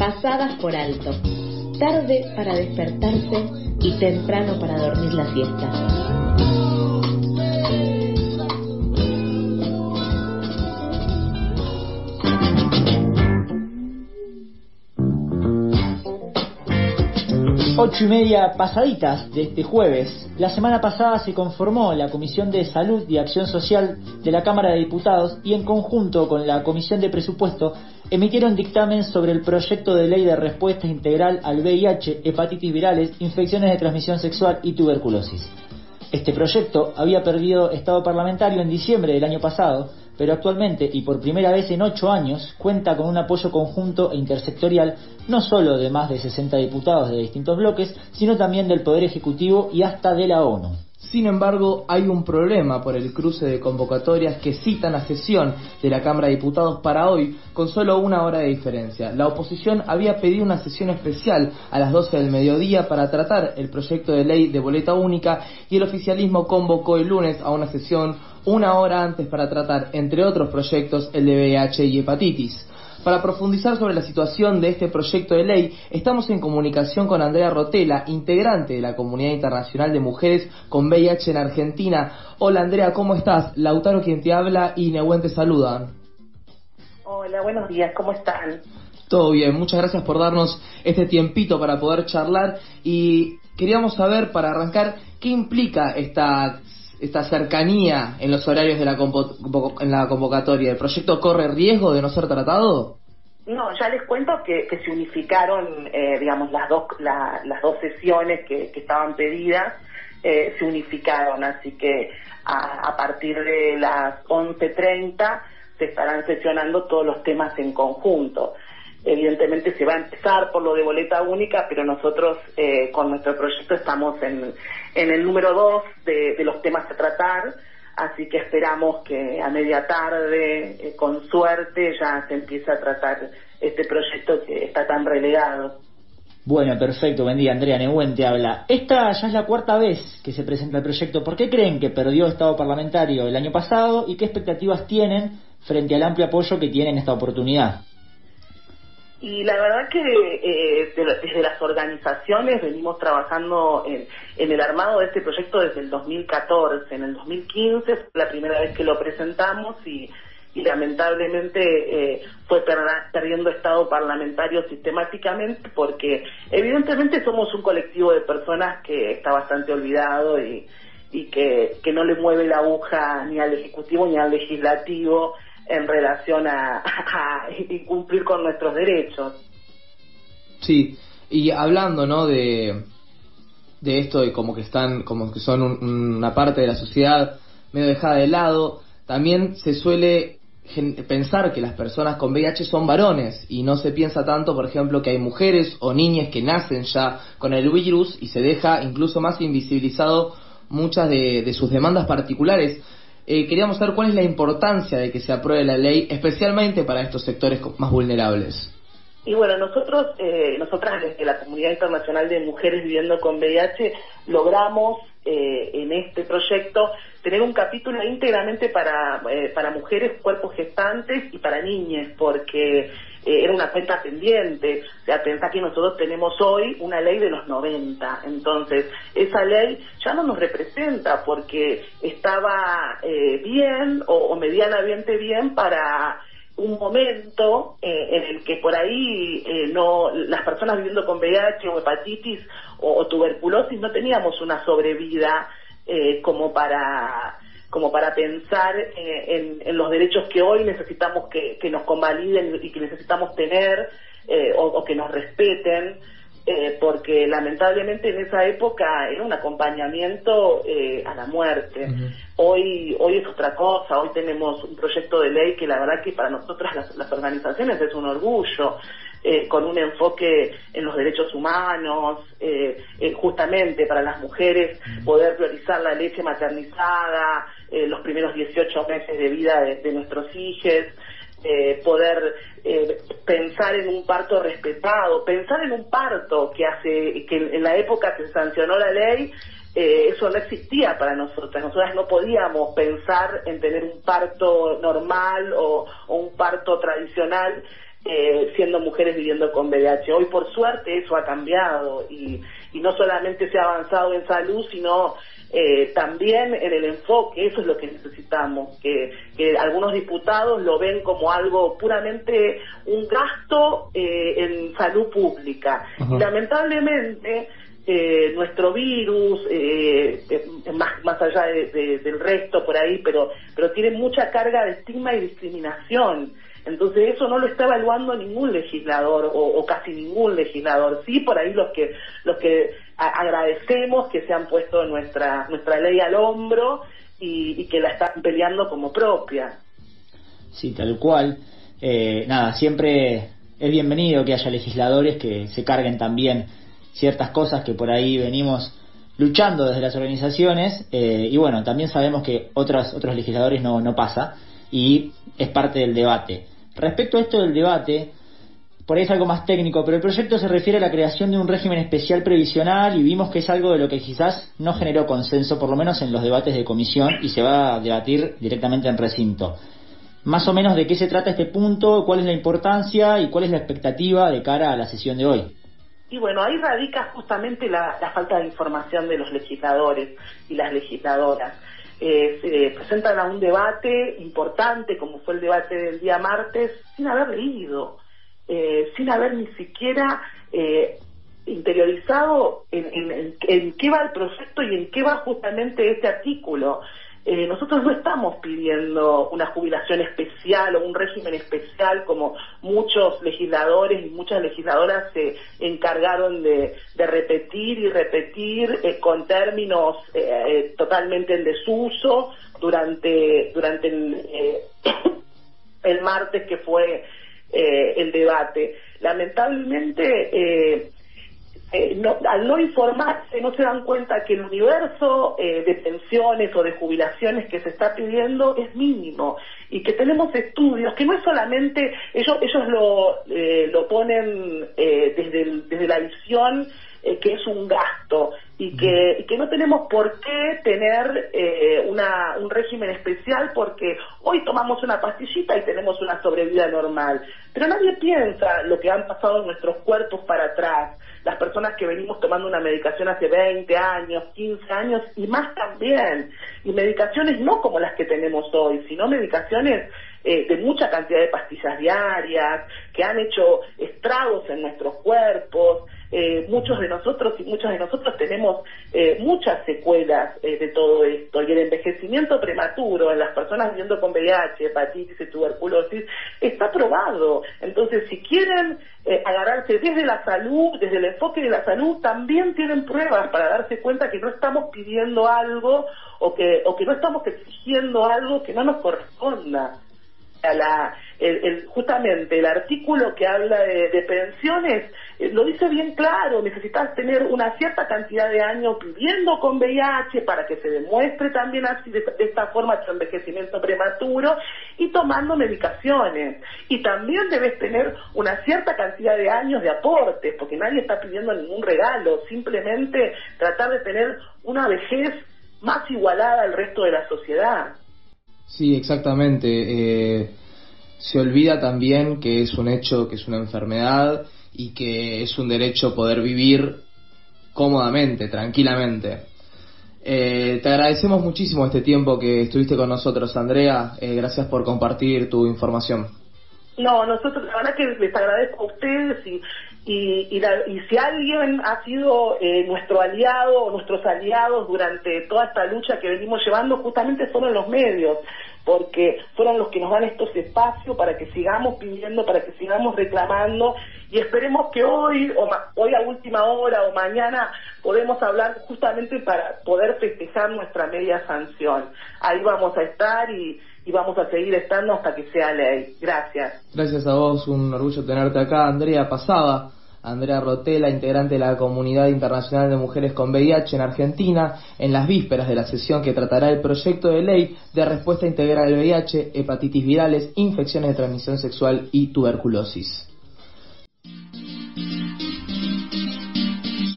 pasadas por alto, tarde para despertarse y temprano para dormir la siesta. Ocho y media pasaditas de este jueves. La semana pasada se conformó la Comisión de Salud y Acción Social de la Cámara de Diputados y en conjunto con la Comisión de Presupuesto emitieron dictamen sobre el proyecto de ley de respuesta integral al VIH, hepatitis virales, infecciones de transmisión sexual y tuberculosis. Este proyecto había perdido estado parlamentario en diciembre del año pasado, pero actualmente y por primera vez en ocho años cuenta con un apoyo conjunto e intersectorial no solo de más de 60 diputados de distintos bloques, sino también del Poder Ejecutivo y hasta de la ONU. Sin embargo, hay un problema por el cruce de convocatorias que citan a sesión de la Cámara de Diputados para hoy con solo una hora de diferencia. La oposición había pedido una sesión especial a las 12 del mediodía para tratar el proyecto de ley de boleta única y el oficialismo convocó el lunes a una sesión una hora antes para tratar, entre otros proyectos, el de VIH y hepatitis. Para profundizar sobre la situación de este proyecto de ley, estamos en comunicación con Andrea Rotela, integrante de la Comunidad Internacional de Mujeres con VIH en Argentina. Hola Andrea, ¿cómo estás? Lautaro quien te habla y Nehuen te saludan. Hola, buenos días, ¿cómo están? Todo bien, muchas gracias por darnos este tiempito para poder charlar y queríamos saber, para arrancar, qué implica esta esta cercanía en los horarios de la, en la convocatoria? ¿El proyecto corre riesgo de no ser tratado? No, ya les cuento que, se unificaron, eh, digamos, las dos, las dos sesiones que, estaban pedidas, eh, se unificaron, así que a, a partir de las 11.30 se estarán sesionando todos los temas en conjunto. Evidentemente se va a empezar por lo de boleta única, pero nosotros eh, con nuestro proyecto estamos en, en el número dos de, los temas a tratar, así que esperamos que a media tarde, eh, con suerte, ya se empiece a tratar este proyecto que está tan relegado. Bueno, perfecto. Buen día, Andrea Nehuen te habla. Esta ya es la cuarta vez que se presenta el proyecto. ¿Por qué creen que perdió estado parlamentario el año pasado y qué expectativas tienen frente al amplio apoyo que tiene en esta oportunidad? Y la verdad que eh, desde las organizaciones venimos trabajando en, el armado de este proyecto desde el 2014. En el 2015 fue la primera vez que lo presentamos y, lamentablemente eh, fue perdiendo estado parlamentario sistemáticamente porque evidentemente somos un colectivo de personas que está bastante olvidado y, y que, que no le mueve la aguja ni al Ejecutivo ni al Legislativo en relación a, cumplir con nuestros derechos. Sí, y hablando, ¿no? De, de esto y como que están, como que son una parte de la sociedad medio dejada de lado, también se suele pensar que las personas con VIH son varones y no se piensa tanto, por ejemplo, que hay mujeres o niñas que nacen ya con el virus y se deja incluso más invisibilizado muchas de, de sus demandas particulares. Eh, queríamos saber cuál es la importancia de que se apruebe la ley, especialmente para estos sectores más vulnerables. Y bueno, nosotros, eh, nosotras desde la Comunidad Internacional de Mujeres Viviendo con VIH, logramos eh, en este proyecto tener un capítulo íntegramente para, eh, para mujeres, cuerpos gestantes y para niñas, porque eh, era una cuenta pendiente. O sea, pensá que nosotros tenemos hoy una ley de los 90. Entonces, esa ley ya no nos representa porque estaba eh, bien o, medianamente bien para un momento eh, en el que por ahí no las personas viviendo con VIH o hepatitis o tuberculosis no teníamos una sobrevida como para como para pensar eh, en, los derechos que hoy necesitamos que, nos convaliden y que necesitamos tener eh, o, que nos respeten, eh, porque lamentablemente en esa época era un acompañamiento a la muerte. Hoy hoy es otra cosa, hoy tenemos un proyecto de ley que la verdad que para nosotras las organizaciones es un orgullo. Eh, con un enfoque en los derechos humanos, eh, eh, justamente para las mujeres poder priorizar la leche maternizada, los primeros 18 meses de vida de, nuestros hijos, poder pensar en un parto respetado, pensar en un parto que hace que en la época que se sancionó la ley eso no existía para nosotras. Nosotras no podíamos pensar en tener un parto normal o un parto tradicional eh, siendo mujeres viviendo con VIH. Hoy, por suerte, eso ha cambiado y, y no solamente se ha avanzado en salud, sino eh, también en el enfoque, eso es lo que necesitamos, que, que algunos diputados lo ven como algo puramente un gasto eh, en salud pública. Y lamentablemente, eh, nuestro virus, eh, eh, más, más allá del resto por ahí, pero, pero tiene mucha carga de estigma y discriminación. Entonces eso no lo está evaluando ningún legislador o, casi ningún legislador. Sí, por ahí los que los que agradecemos que se han puesto nuestra nuestra ley al hombro y, que la están peleando como propia. Sí, tal cual. nada, siempre es bienvenido que haya legisladores que se carguen también ciertas cosas que por ahí venimos luchando desde las organizaciones eh, y bueno, también sabemos que otros, otros legisladores no, no pasa y es parte del debate. Respecto a esto del debate, por ahí es algo más técnico, pero el proyecto se refiere a la creación de un régimen especial previsional y vimos que es algo de lo que quizás no generó consenso, por lo menos en los debates de comisión, y se va a debatir directamente en recinto. Más o menos de qué se trata este punto, cuál es la importancia y cuál es la expectativa de cara a la sesión de hoy. Y bueno, ahí radica justamente la, falta de información de los legisladores y las legisladoras. Eh, se presentan a un debate importante, como fue el debate del día martes, sin haber leído, eh, sin haber ni siquiera eh, interiorizado en, en, qué va el proyecto y en qué va justamente este artículo. Eh, nosotros no estamos pidiendo una jubilación especial o un régimen especial como muchos legisladores y muchas legisladoras se encargaron de, repetir y repetir eh, con términos eh, totalmente en desuso durante, durante el, el martes que fue el debate. Lamentablemente, eh, no, al no informarse no se dan cuenta que el universo eh, de pensiones o de jubilaciones que se está pidiendo es mínimo y que tenemos estudios que no es solamente ellos ellos lo eh, lo ponen desde desde la visión que es un gasto y que, y que no tenemos por qué tener una, un régimen especial porque hoy tomamos una pastillita y tenemos una sobrevida normal. Pero nadie piensa lo que han pasado en nuestros cuerpos para atrás las personas que venimos tomando una medicación hace 20 años, 15 años y más también. Y medicaciones no como las que tenemos hoy, sino medicaciones eh, de mucha cantidad de pastillas diarias, que han hecho estragos en nuestros cuerpos, eh, muchos de nosotros y muchas de nosotros tenemos eh, muchas secuelas eh, de todo esto y el envejecimiento prematuro en las personas viviendo con VIH, hepatitis y tuberculosis está probado. Entonces, si quieren agarrarse desde la salud, desde el enfoque de la salud, también tienen pruebas para darse cuenta que no estamos pidiendo algo o que, o que no estamos exigiendo algo que no nos corresponda. A la, el, justamente el artículo que habla de, pensiones eh, lo dice bien claro, necesitas tener una cierta cantidad de años viviendo con VIH para que se demuestre también así de, esta forma tu envejecimiento prematuro y tomando medicaciones. Y también debes tener una cierta cantidad de años de aportes, porque nadie está pidiendo ningún regalo, simplemente tratar de tener una vejez más igualada al resto de la sociedad. Sí, exactamente. Eh, se olvida también que es un hecho, que es una enfermedad y que es un derecho poder vivir cómodamente, tranquilamente. Eh, te agradecemos muchísimo este tiempo que estuviste con nosotros, Andrea. Eh, gracias por compartir tu información. No, nosotros la verdad que les agradezco a ustedes y, y, y, si alguien ha sido eh, nuestro aliado o nuestros aliados durante toda esta lucha que venimos llevando, justamente fueron los medios porque fueron los que nos dan estos espacios para que sigamos pidiendo, para que sigamos reclamando y esperemos que hoy, o hoy a última hora o mañana podemos hablar justamente para poder festejar nuestra media sanción. Ahí vamos a estar y, y vamos a seguir estando hasta que sea ley. Gracias. Gracias a vos, un orgullo tenerte acá, Andrea Pasada. Andrea Rotela, integrante de la Comunidad Internacional de Mujeres con VIH en Argentina, en las vísperas de la sesión que tratará el proyecto de ley de respuesta integral al VIH, hepatitis virales, infecciones de transmisión sexual y tuberculosis.